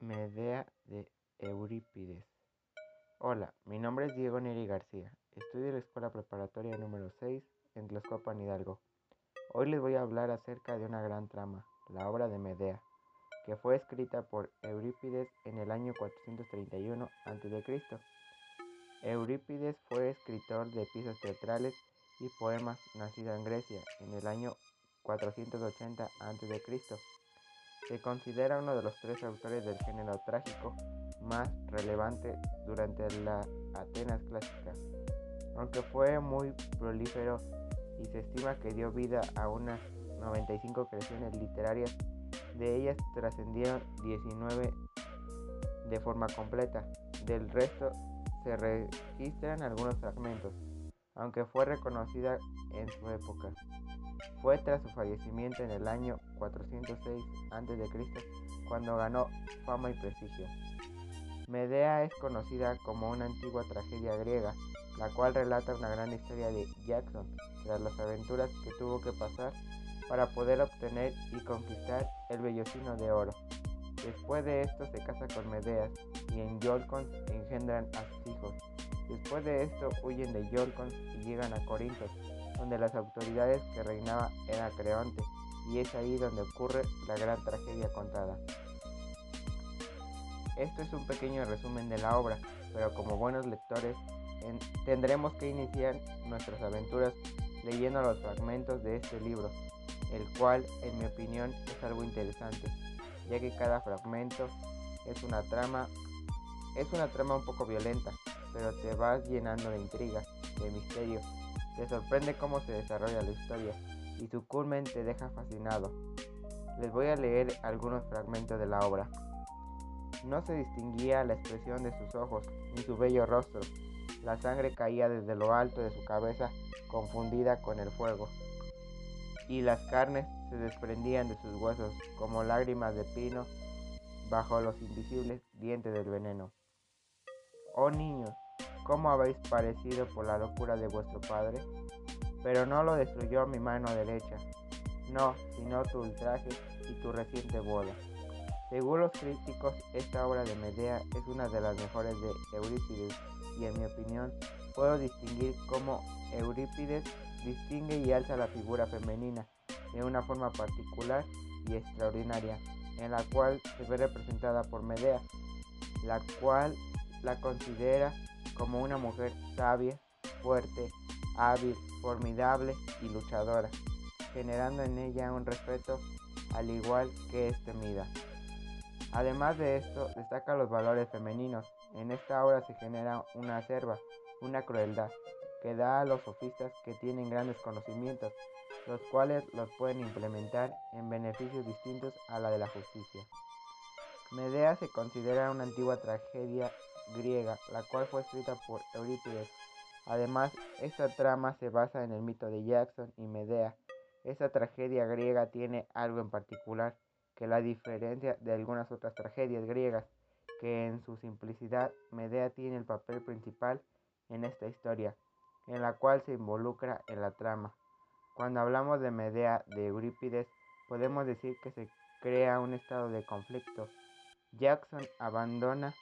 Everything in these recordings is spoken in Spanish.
Medea de Eurípides. Hola, mi nombre es Diego Neri García. Estudio en la Escuela Preparatoria número 6 en Tlaxcopan, Hidalgo. Hoy les voy a hablar acerca de una gran trama, la obra de Medea, que fue escrita por Eurípides en el año 431 a.C. Eurípides fue escritor de piezas teatrales y poemas nacido en Grecia en el año 480 a.C. Se considera uno de los tres autores del género trágico más relevante durante la Atenas clásica, aunque fue muy prolífero y se estima que dio vida a unas 95 creaciones literarias, de ellas trascendieron 19 de forma completa, del resto se registran algunos fragmentos, aunque fue reconocida en su época. Fue tras su fallecimiento en el año 406 a.C. cuando ganó fama y prestigio. Medea es conocida como una antigua tragedia griega, la cual relata una gran historia de Jackson tras las aventuras que tuvo que pasar para poder obtener y conquistar el vellocino de oro. Después de esto se casa con Medea y en Yolcon engendran a sus hijos. Después de esto huyen de Yolcon y llegan a Corinto, donde las autoridades que reinaba era Creonte, y es ahí donde ocurre la gran tragedia contada. Esto es un pequeño resumen de la obra, pero como buenos lectores tendremos que iniciar nuestras aventuras leyendo los fragmentos de este libro, el cual en mi opinión es algo interesante, ya que cada fragmento es una trama es una trama un poco violenta, pero te vas llenando de intriga, de misterio te sorprende cómo se desarrolla la historia y su culmen te deja fascinado. Les voy a leer algunos fragmentos de la obra. No se distinguía la expresión de sus ojos ni su bello rostro. La sangre caía desde lo alto de su cabeza confundida con el fuego. Y las carnes se desprendían de sus huesos como lágrimas de pino bajo los invisibles dientes del veneno. Oh niños, cómo habéis parecido por la locura de vuestro padre, pero no lo destruyó mi mano derecha, no, sino tu ultraje y tu reciente boda. Según los críticos, esta obra de Medea es una de las mejores de Eurípides y en mi opinión puedo distinguir cómo Eurípides distingue y alza la figura femenina de una forma particular y extraordinaria, en la cual se ve representada por Medea, la cual la considera como una mujer sabia, fuerte, hábil, formidable y luchadora, generando en ella un respeto al igual que es temida. Además de esto, destaca los valores femeninos. En esta obra se genera una acerba, una crueldad, que da a los sofistas que tienen grandes conocimientos, los cuales los pueden implementar en beneficios distintos a la de la justicia. Medea se considera una antigua tragedia griega, la cual fue escrita por Eurípides. Además, esta trama se basa en el mito de Jackson y Medea. Esta tragedia griega tiene algo en particular que la diferencia de algunas otras tragedias griegas, que en su simplicidad Medea tiene el papel principal en esta historia, en la cual se involucra en la trama. Cuando hablamos de Medea de Eurípides, podemos decir que se crea un estado de conflicto. Jackson abandona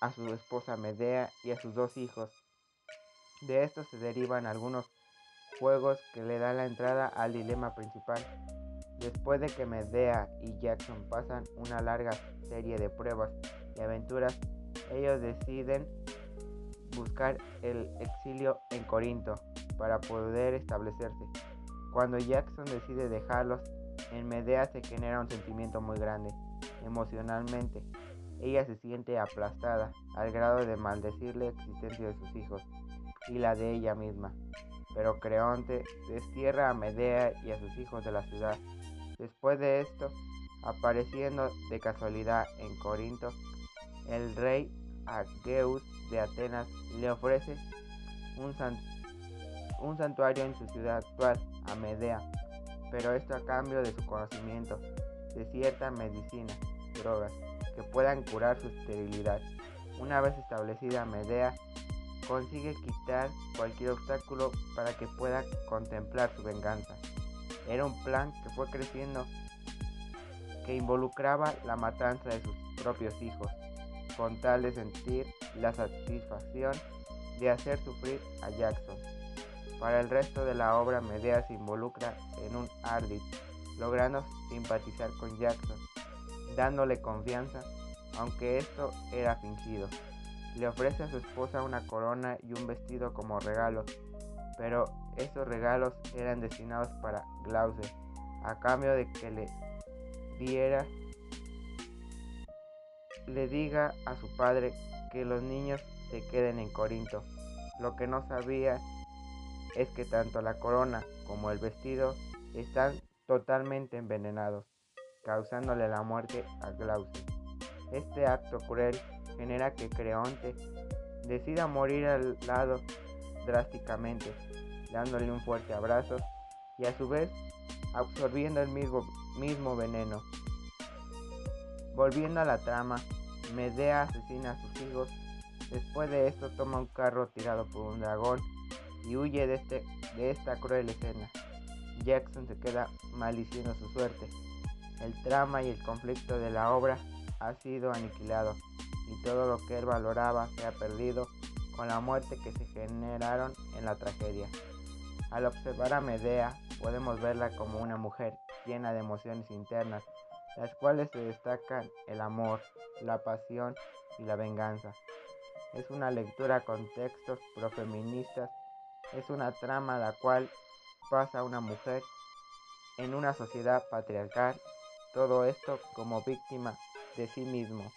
a su esposa Medea y a sus dos hijos. De esto se derivan algunos juegos que le dan la entrada al dilema principal. Después de que Medea y Jackson pasan una larga serie de pruebas y aventuras, ellos deciden buscar el exilio en Corinto para poder establecerse. Cuando Jackson decide dejarlos, en Medea se genera un sentimiento muy grande emocionalmente ella se siente aplastada al grado de maldecir la existencia de sus hijos y la de ella misma. Pero Creonte destierra a Medea y a sus hijos de la ciudad. Después de esto, apareciendo de casualidad en Corinto, el rey Ageus de Atenas le ofrece un, un santuario en su ciudad actual, a Medea, pero esto a cambio de su conocimiento de cierta medicina, drogas que puedan curar su esterilidad. Una vez establecida Medea, consigue quitar cualquier obstáculo para que pueda contemplar su venganza. Era un plan que fue creciendo, que involucraba la matanza de sus propios hijos, con tal de sentir la satisfacción de hacer sufrir a Jackson. Para el resto de la obra, Medea se involucra en un ardid, logrando simpatizar con Jackson, dándole confianza, aunque esto era fingido. Le ofrece a su esposa una corona y un vestido como regalos, pero esos regalos eran destinados para Glauce, a cambio de que le diera le diga a su padre que los niños se queden en Corinto. Lo que no sabía es que tanto la corona como el vestido están totalmente envenenados, causándole la muerte a Glauce. Este acto cruel genera que Creonte decida morir al lado drásticamente, dándole un fuerte abrazo y a su vez absorbiendo el mismo, veneno. Volviendo a la trama, Medea asesina a sus hijos. Después de esto toma un carro tirado por un dragón y huye de, este, de esta cruel escena. Jackson se queda maldiciendo su suerte. El trama y el conflicto de la obra ha sido aniquilado y todo lo que él valoraba se ha perdido con la muerte que se generaron en la tragedia. Al observar a Medea podemos verla como una mujer llena de emociones internas, las cuales se destacan el amor, la pasión y la venganza. Es una lectura con textos profeministas, es una trama la cual pasa una mujer en una sociedad patriarcal, todo esto como víctima de sí mismo.